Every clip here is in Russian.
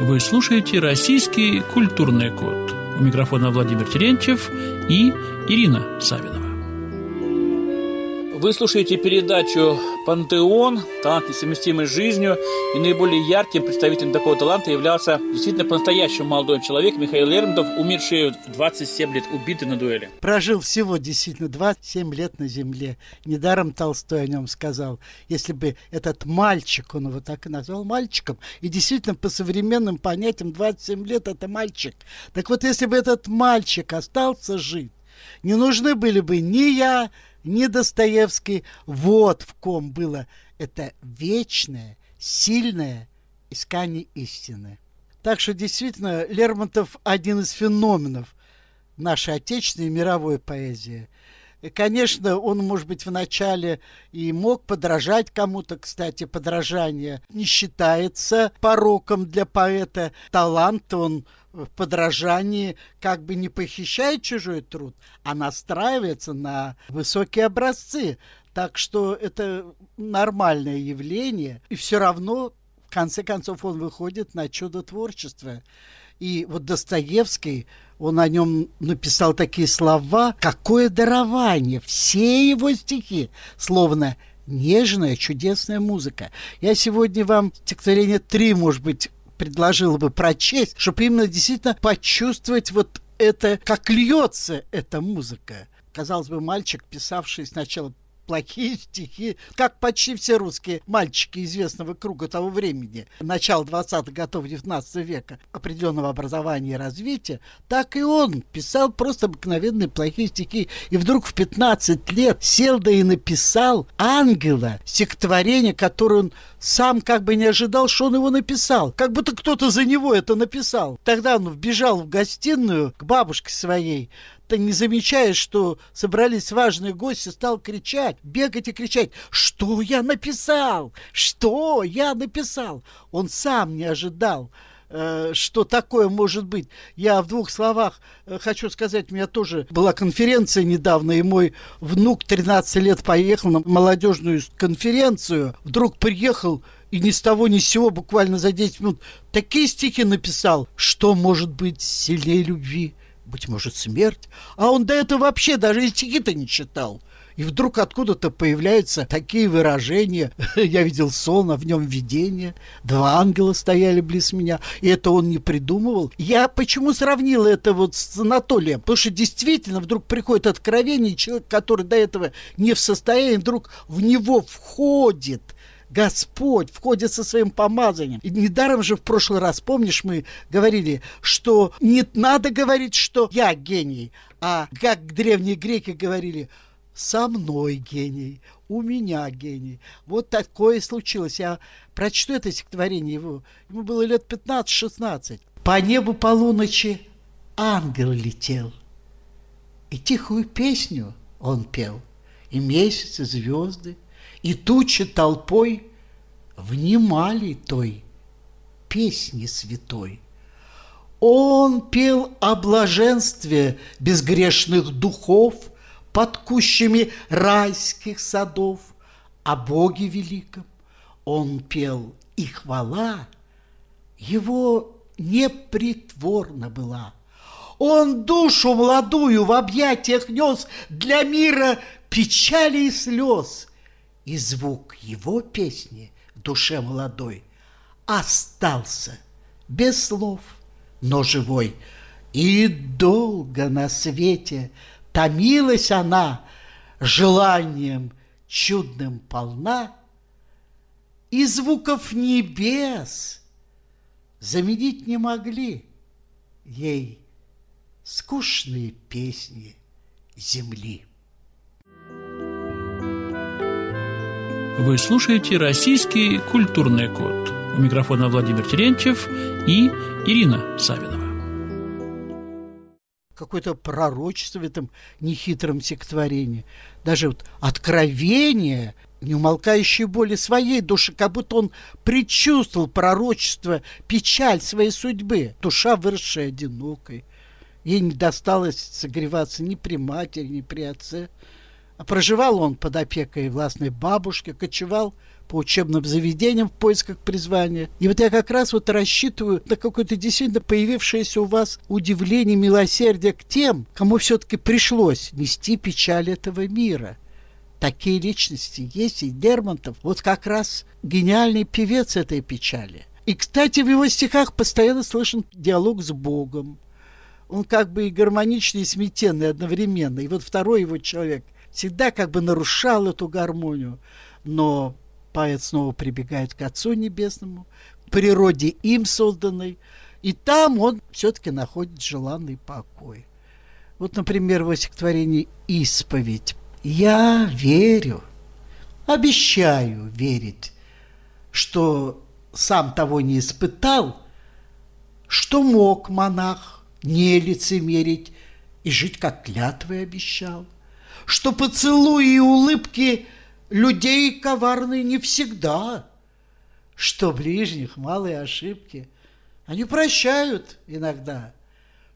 Вы слушаете «Российский культурный код». У микрофона Владимир Терентьев и Ирина Савинова. Вы слушаете передачу «Пантеон. Талант, несовместимый с жизнью». И наиболее ярким представителем такого таланта являлся действительно по-настоящему молодой человек Михаил Лермонтов, умерший в 27 лет, убитый на дуэли. Прожил всего действительно 27 лет на земле. Недаром Толстой о нем сказал. Если бы этот мальчик, он его так и назвал мальчиком, и действительно по современным понятиям 27 лет это мальчик. Так вот, если бы этот мальчик остался жить, не нужны были бы ни я, ни Достоевский. Вот в ком было это вечное, сильное искание истины. Так что действительно Лермонтов один из феноменов нашей отечественной и мировой поэзии. Конечно, он, может быть, вначале и мог подражать кому-то. Кстати, подражание не считается пороком для поэта. Талант он в подражании как бы не похищает чужой труд, а настраивается на высокие образцы. Так что это нормальное явление. И все равно, в конце концов, он выходит на чудо творчества. И вот Достоевский, он о нем написал такие слова, какое дарование, все его стихи, словно нежная, чудесная музыка. Я сегодня вам стихотворение три, может быть, предложила бы прочесть, чтобы именно действительно почувствовать вот это, как льется эта музыка. Казалось бы, мальчик, писавший сначала плохие стихи, как почти все русские мальчики известного круга того времени, начала 20-х годов 19 века, определенного образования и развития, так и он писал просто обыкновенные плохие стихи. И вдруг в 15 лет сел да и написал «Ангела», стихотворение, которое он сам как бы не ожидал, что он его написал. Как будто кто-то за него это написал. Тогда он вбежал в гостиную к бабушке своей, ты не замечаешь, что собрались важные гости, стал кричать, бегать и кричать, что я написал, что я написал. Он сам не ожидал, э, что такое может быть. Я в двух словах э, хочу сказать, у меня тоже была конференция недавно, и мой внук 13 лет поехал на молодежную конференцию, вдруг приехал и ни с того ни с сего, буквально за 10 минут, такие стихи написал, что может быть сильнее любви, быть может, смерть. А он до этого вообще даже стихи-то не читал. И вдруг откуда-то появляются такие выражения. Я видел сон, а в нем видение. Два ангела стояли близ меня. И это он не придумывал. Я почему сравнил это вот с Анатолием? Потому что действительно вдруг приходит откровение, человек, который до этого не в состоянии, вдруг в него входит – Господь входит со своим помазанием. И недаром же в прошлый раз, помнишь, мы говорили, что не надо говорить, что я гений, а как древние греки говорили, со мной гений, у меня гений. Вот такое случилось. Я прочту это стихотворение его. Ему было лет 15-16. По небу полуночи ангел летел, и тихую песню он пел, и месяц, и звезды – и тучи толпой внимали той песни святой. Он пел о блаженстве безгрешных духов под кущами райских садов, о Боге великом. Он пел, и хвала его непритворна была. Он душу молодую в объятиях нес для мира печали и слез – и звук его песни в душе молодой остался без слов, но живой. И долго на свете томилась она желанием чудным полна, и звуков небес заменить не могли ей скучные песни земли. Вы слушаете «Российский культурный код». У микрофона Владимир Терентьев и Ирина Савинова. Какое-то пророчество в этом нехитром стихотворении. Даже вот откровение, неумолкающей боли своей души, как будто он предчувствовал пророчество, печаль своей судьбы. Душа, выросшая одинокой. Ей не досталось согреваться ни при матери, ни при отце – проживал он под опекой властной бабушки, кочевал по учебным заведениям в поисках призвания. И вот я как раз вот рассчитываю на какое-то действительно появившееся у вас удивление, милосердие к тем, кому все-таки пришлось нести печаль этого мира. Такие личности есть, и Дермонтов вот как раз гениальный певец этой печали. И, кстати, в его стихах постоянно слышен диалог с Богом. Он как бы и гармоничный, и сметенный одновременно. И вот второй его человек всегда как бы нарушал эту гармонию. Но поэт снова прибегает к Отцу Небесному, природе им созданной, и там он все-таки находит желанный покой. Вот, например, в стихотворении «Исповедь». «Я верю, обещаю верить, что сам того не испытал, что мог монах не лицемерить и жить, как клятвы обещал, что поцелуи и улыбки – людей коварные не всегда, что ближних малые ошибки они прощают иногда,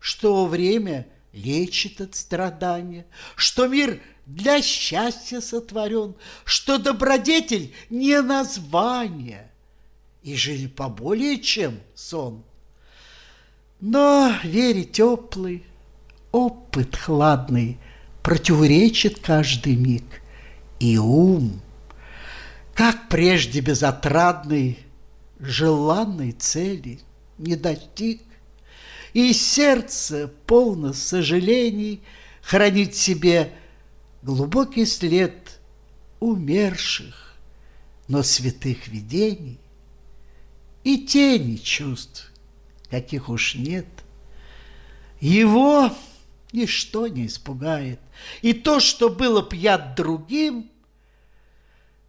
что время лечит от страдания, что мир для счастья сотворен, что добродетель не название, и жизнь поболее, чем сон. Но вере теплый, опыт хладный противоречит каждый миг – и ум, как прежде безотрадный, желанной цели не достиг, и сердце, полно сожалений, хранит себе глубокий след умерших, но святых видений. И тени чувств, каких уж нет. Его ничто не испугает, и то, что было пьят другим,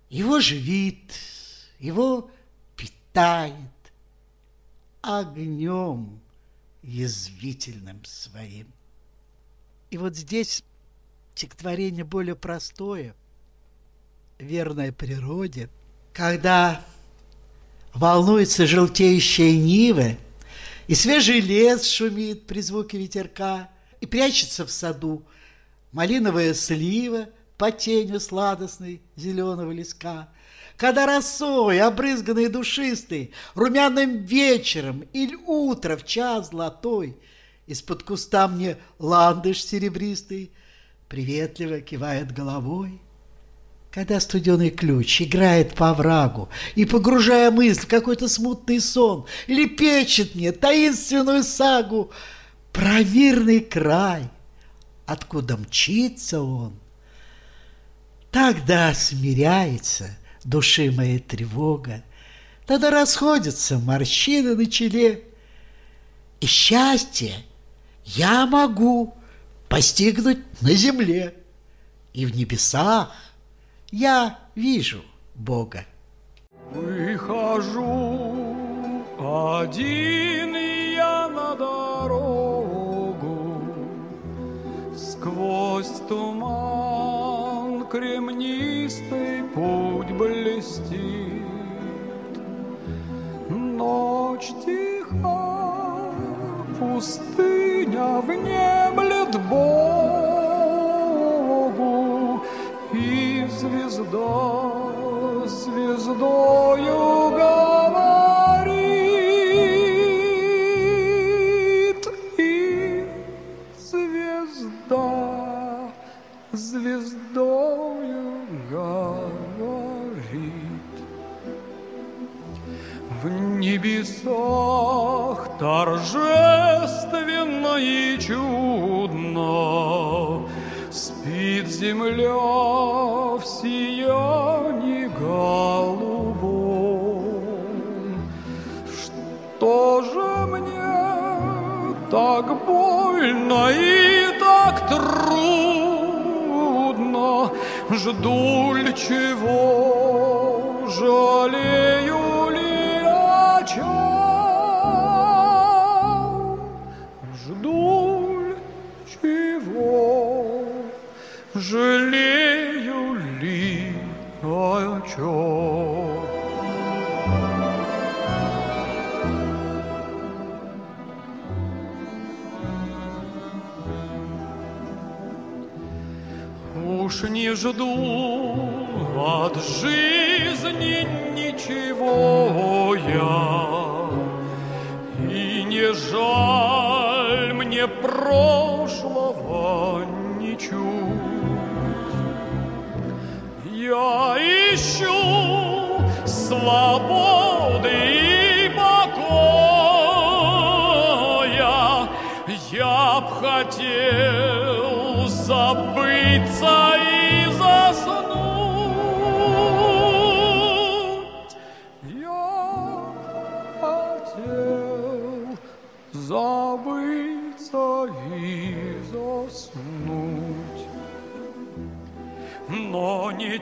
его живит, его питает огнем язвительным своим. И вот здесь стихотворение более простое, верное природе, когда волнуется желтеющая нива, и свежий лес шумит при звуке ветерка, и прячется в саду. Малиновая слива по тенью сладостной зеленого леска, когда росой, обрызганный душистый, румяным вечером или утро в час золотой, из-под куста мне ландыш серебристый приветливо кивает головой, когда студеный ключ играет по врагу и, погружая мысль в какой-то смутный сон, лепечет мне таинственную сагу про край, откуда мчится он. Тогда смиряется души моей тревога, тогда расходятся морщины на челе, и счастье я могу постигнуть на земле, и в небесах я вижу Бога. Выхожу один я на дорогу туман кремнистый путь блестит. Ночь тиха, пустыня внемлет Богу, и звезда звездою Жду чего, мне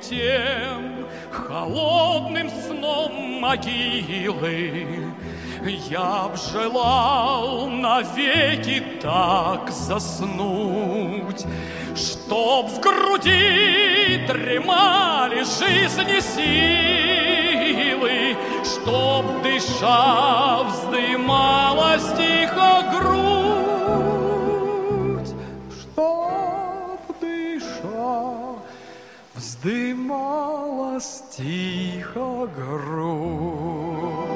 тем холодным сном могилы. Я б желал навеки так заснуть, Чтоб в груди дремали жизни силы, Чтоб, дыша, вздымалась тихо грудь, тихо грудь.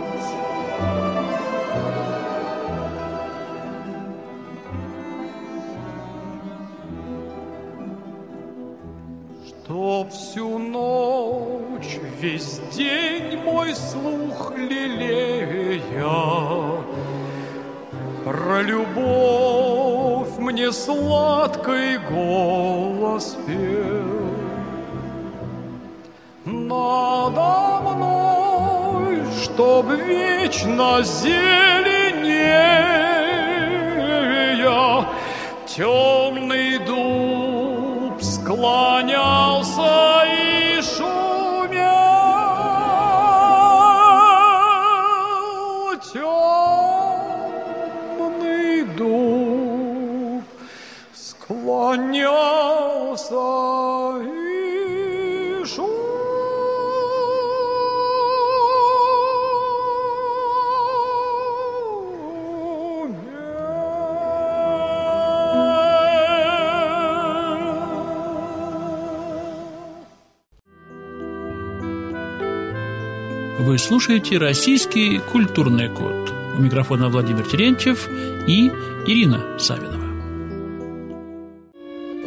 Чтоб всю ночь, весь день мой слух лелея, Про любовь мне сладкий голос пел. Надо чтоб вечно зеленея, Темный дуб склонялся слушаете «Российский культурный код». У микрофона Владимир Терентьев и Ирина Савинова.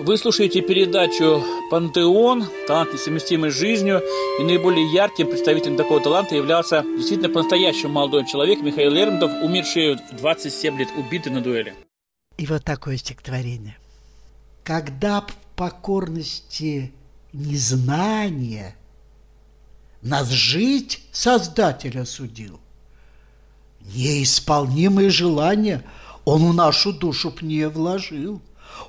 Вы слушаете передачу «Пантеон. Талант, несовместимый с жизнью». И наиболее ярким представителем такого таланта являлся действительно по-настоящему молодой человек Михаил Лермонтов, умерший в 27 лет, убитый на дуэли. И вот такое стихотворение. Когда в покорности незнания нас жить Создатель осудил, неисполнимые желания он в нашу душу б не вложил.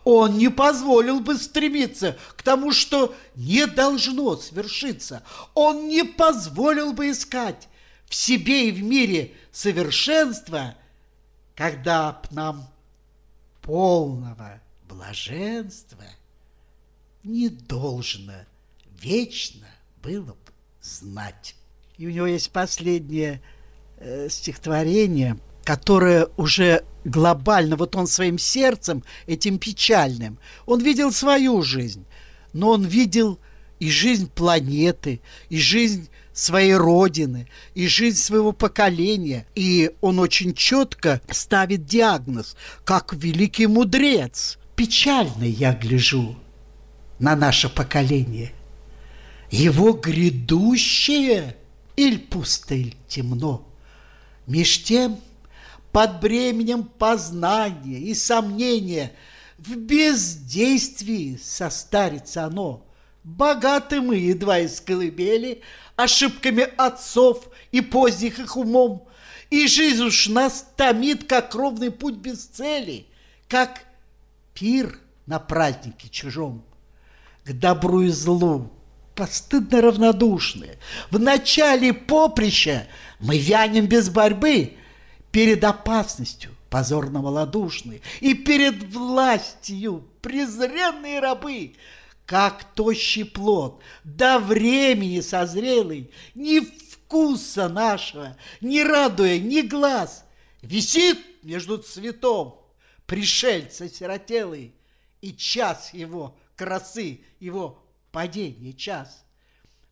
Он не позволил бы стремиться к тому, что не должно свершиться. Он не позволил бы искать в себе и в мире совершенства, когда б нам полного блаженства не должно вечно было бы знать. И у него есть последнее э, стихотворение, которое уже глобально, вот он своим сердцем, этим печальным, он видел свою жизнь, но он видел и жизнь планеты, и жизнь своей родины, и жизнь своего поколения. И он очень четко ставит диагноз, как великий мудрец. Печально я гляжу на наше поколение. Его грядущее или пусто, или темно. Меж тем, под бременем познания и сомнения, в бездействии состарится оно. Богаты мы едва из колыбели, ошибками отцов и поздних их умом, и жизнь уж нас томит, как ровный путь без цели, как пир на празднике чужом. К добру и злу постыдно равнодушны. В начале поприща мы вянем без борьбы, перед опасностью позорно малодушны, и перед властью презренные рабы, как тощий плод, до времени созрелый, ни вкуса нашего, не радуя ни глаз, висит между цветом пришельца сиротелый, и час его красы, его падение час.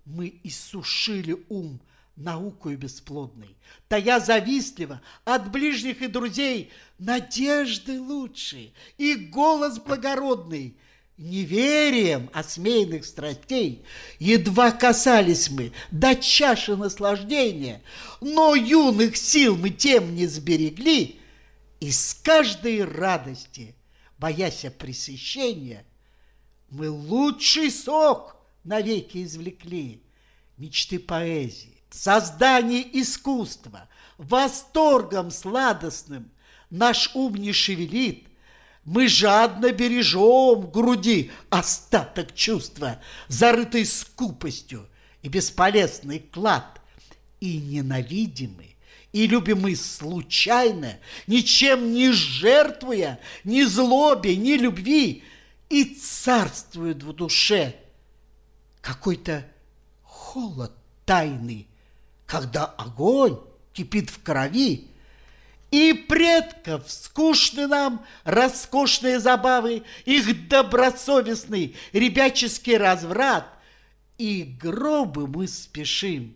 Мы иссушили ум наукою бесплодной, Тая завистливо от ближних и друзей. Надежды лучшие и голос благородный — неверием осмеянных страстей едва касались мы до чаши наслаждения, но юных сил мы тем не сберегли, и с каждой радости, боясь пресыщения, мы лучший сок навеки извлекли мечты поэзии, создание искусства, восторгом сладостным наш ум не шевелит, мы жадно бережем в груди остаток чувства, зарытый скупостью и бесполезный клад. И ненавидимы, и любимы случайно, ничем не жертвуя, ни злобе, ни любви, и царствует в душе какой-то холод тайный, когда огонь кипит в крови, и предков скучны нам роскошные забавы, Их добросовестный ребяческий разврат, И гробы мы спешим,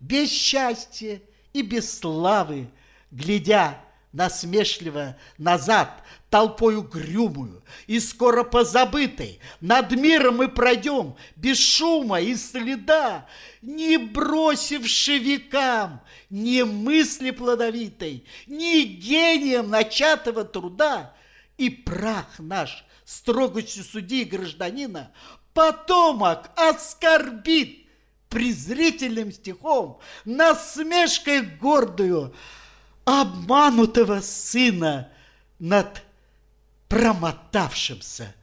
без счастья и без славы, Глядя насмешливо назад, толпою грюмую и скоро позабытой. Над миром мы пройдем без шума и следа, не бросивши векам ни мысли плодовитой, ни гением начатого труда. И прах наш, строгостью судьи гражданина, потомок оскорбит презрительным стихом, насмешкой гордую обманутого сына над промотавшимся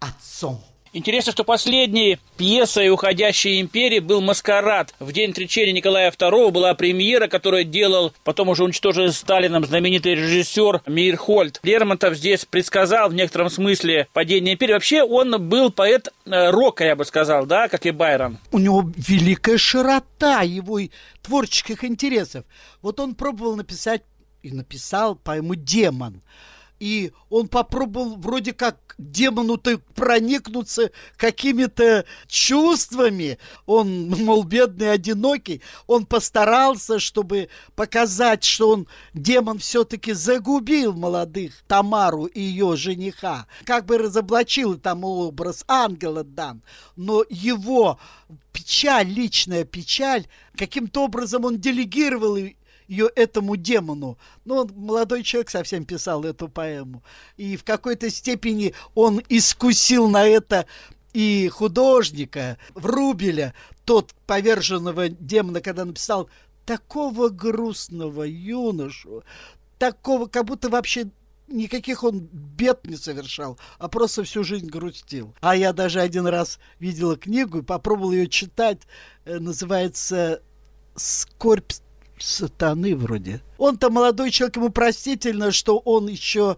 отцом. Интересно, что последней пьесой уходящей империи был «Маскарад». В день отречения Николая II была премьера, которую делал, потом уже уничтожен Сталином, знаменитый режиссер Мейрхольд. Лермонтов здесь предсказал в некотором смысле падение империи. Вообще он был поэт э, рока, я бы сказал, да, как и Байрон. У него великая широта его творческих интересов. Вот он пробовал написать и написал поэму «Демон» и он попробовал вроде как демону-то проникнуться какими-то чувствами. Он, мол, бедный, одинокий. Он постарался, чтобы показать, что он, демон, все-таки загубил молодых Тамару и ее жениха. Как бы разоблачил там образ ангела дан. Но его печаль, личная печаль, каким-то образом он делегировал ее этому демону. Ну, он, молодой человек совсем писал эту поэму. И в какой-то степени он искусил на это и художника Врубеля, тот поверженного демона, когда написал такого грустного юношу, такого, как будто вообще никаких он бед не совершал, а просто всю жизнь грустил. А я даже один раз видела книгу и попробовал ее читать. Э, называется «Скорбь сатаны вроде. Он-то молодой человек, ему простительно, что он еще,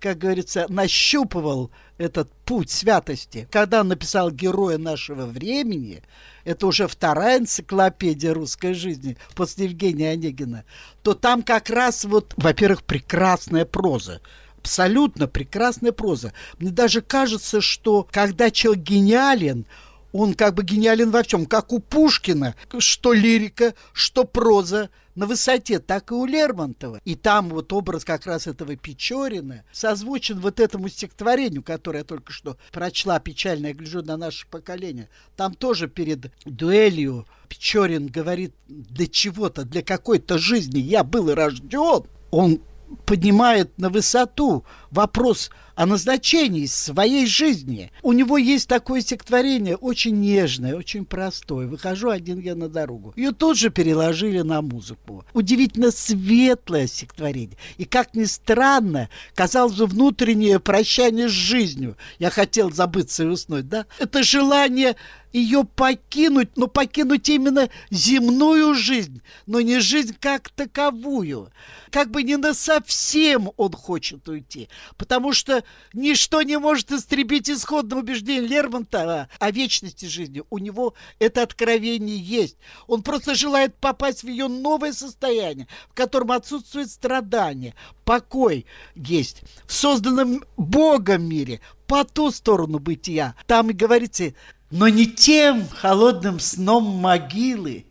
как говорится, нащупывал этот путь святости. Когда он написал «Героя нашего времени», это уже вторая энциклопедия русской жизни после Евгения Онегина, то там как раз вот, во-первых, прекрасная проза абсолютно прекрасная проза. Мне даже кажется, что когда человек гениален, он как бы гениален во всем, как у Пушкина, что лирика, что проза на высоте, так и у Лермонтова. И там вот образ как раз этого Печорина созвучен вот этому стихотворению, которое я только что прочла, печально, я гляжу на наше поколение. Там тоже перед дуэлью Печорин говорит, для чего-то, для какой-то жизни я был рожден. Он поднимает на высоту вопрос о назначении своей жизни. У него есть такое стихотворение, очень нежное, очень простое. «Выхожу один я на дорогу». Ее тут же переложили на музыку. Удивительно светлое стихотворение. И, как ни странно, казалось бы, внутреннее прощание с жизнью. Я хотел забыться и уснуть, да? Это желание ее покинуть, но покинуть именно земную жизнь, но не жизнь как таковую. Как бы не на совсем он хочет уйти, потому что ничто не может истребить исходное убеждение Лермонтова о вечности жизни. У него это откровение есть. Он просто желает попасть в ее новое состояние, в котором отсутствует страдание, покой есть. В созданном Богом мире, по ту сторону бытия. Там и говорится, Но не тем холодным сном могилы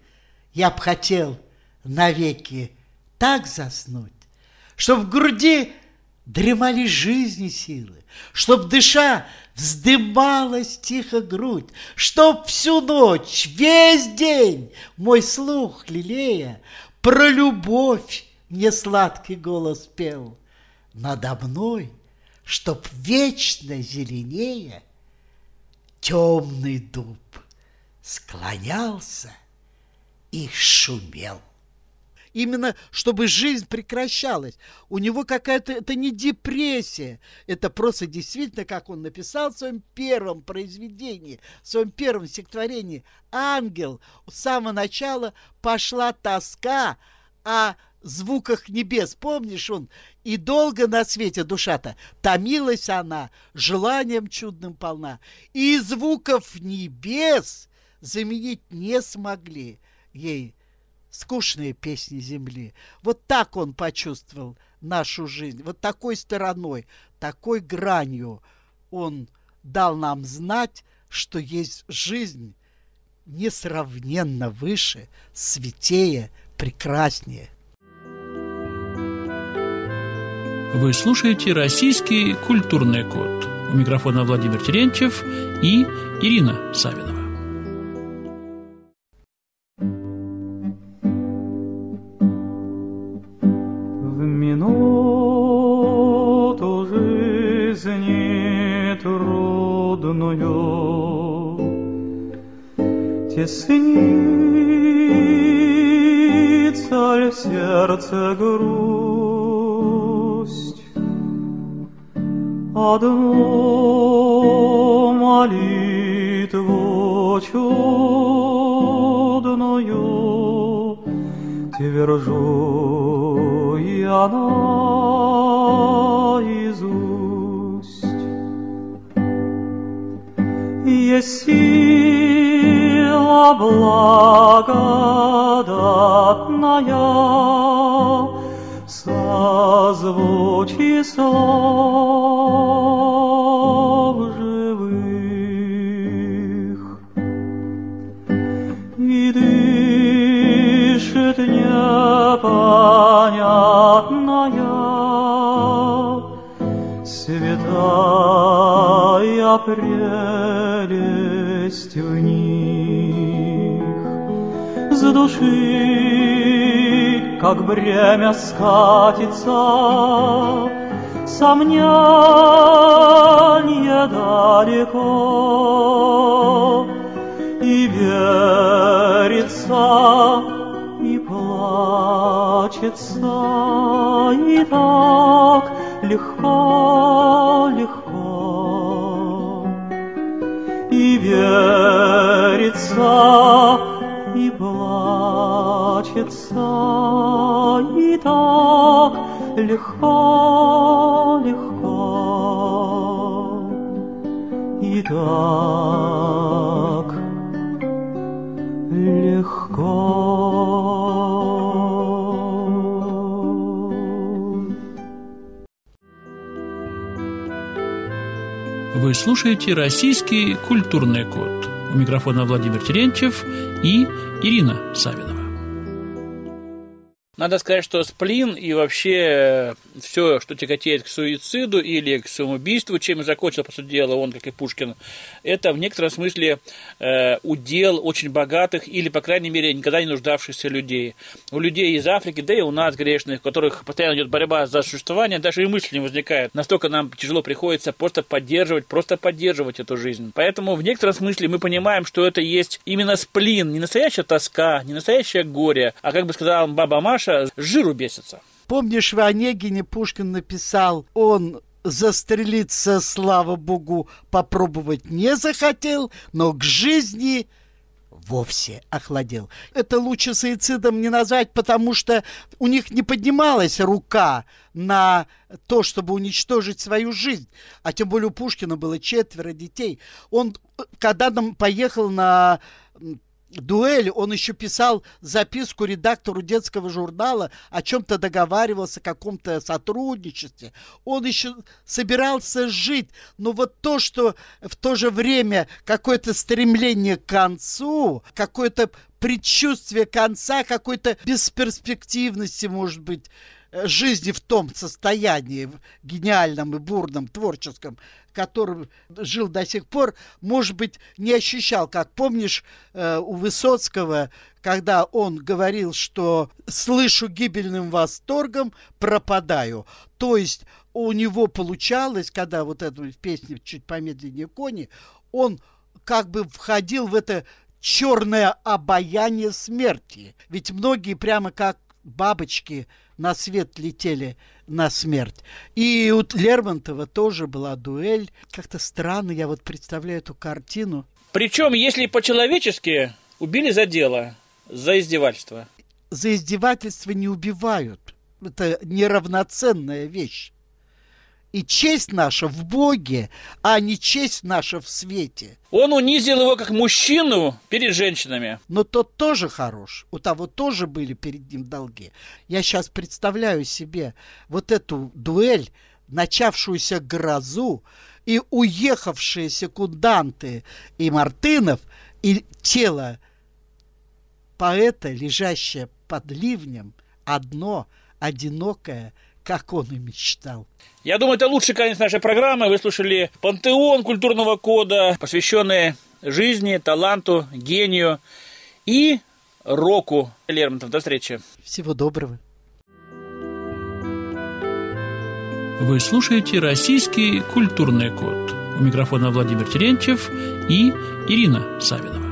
я б хотел навеки так заснуть, чтоб в груди дремали жизни силы, чтоб дыша вздымалась тихо грудь, чтоб всю ночь, весь день мой слух лелея про любовь мне сладкий голос пел. Надо мной, чтоб вечно зеленее темный дуб склонялся и шумел именно чтобы жизнь прекращалась. У него какая-то, это не депрессия, это просто действительно, как он написал в своем первом произведении, в своем первом стихотворении, «Ангел». С самого начала пошла тоска о звуках небес. Помнишь, он и долго на свете душа-то томилась она, желанием чудным полна. И звуков небес заменить не смогли ей скучные песни земли. Вот так он почувствовал нашу жизнь, вот такой стороной, такой гранью он дал нам знать, что есть жизнь несравненно выше, святее, прекраснее. Вы слушаете «Российский культурный код». У микрофона Владимир Терентьев и Ирина Савинова. Теснится ли сердце грусть? Одну молитву чудную Твержу я наизусть. Если благодатная, созвучи слов живых. И дышит непонятная, святая прелесть в них с души, как бремя скатится, сомнение далеко, и верится, и плачется, и так легко, легко, верится, и плачется, и так легко, легко, и так легко. Вы слушаете «Российский культурный код». У микрофона Владимир Терентьев и Ирина Савинова. Надо сказать, что сплин и вообще все, что тяготеет к суициду или к самоубийству, чем и закончил, по сути дела, он, как и Пушкин, это в некотором смысле э, удел очень богатых или, по крайней мере, никогда не нуждавшихся людей. У людей из Африки, да и у нас грешных, у которых постоянно идет борьба за существование, даже и мысли не возникает. Настолько нам тяжело приходится просто поддерживать, просто поддерживать эту жизнь. Поэтому в некотором смысле мы понимаем, что это есть именно сплин, не настоящая тоска, не настоящее горе, а, как бы сказала баба Маша, с жиру бесится. Помнишь, в Онегине Пушкин написал, он застрелиться, слава богу, попробовать не захотел, но к жизни вовсе охладел. Это лучше суицидом не назвать, потому что у них не поднималась рука на то, чтобы уничтожить свою жизнь. А тем более у Пушкина было четверо детей. Он, когда нам поехал на дуэль, он еще писал записку редактору детского журнала, о чем-то договаривался, о каком-то сотрудничестве. Он еще собирался жить. Но вот то, что в то же время какое-то стремление к концу, какое-то предчувствие конца, какой-то бесперспективности, может быть, жизни в том состоянии гениальном и бурном, творческом, которым жил до сих пор, может быть, не ощущал. Как помнишь э, у Высоцкого, когда он говорил, что слышу гибельным восторгом, пропадаю. То есть у него получалось, когда вот эту песню чуть помедленнее кони, он как бы входил в это черное обаяние смерти. Ведь многие прямо как бабочки на свет летели на смерть. И у Лермонтова тоже была дуэль. Как-то странно я вот представляю эту картину. Причем, если по-человечески, убили за дело, за издевательство. За издевательство не убивают. Это неравноценная вещь. И честь наша в Боге, а не честь наша в свете. Он унизил его как мужчину перед женщинами. Но тот тоже хорош. У того тоже были перед ним долги. Я сейчас представляю себе вот эту дуэль, начавшуюся грозу, и уехавшие секунданты и Мартынов, и тело поэта, лежащее под ливнем, одно, одинокое, как он и мечтал. Я думаю, это лучший конец нашей программы. Вы слушали «Пантеон культурного кода», посвященный жизни, таланту, гению и року Лермонтов. До встречи. Всего доброго. Вы слушаете «Российский культурный код». У микрофона Владимир Терентьев и Ирина Савинова.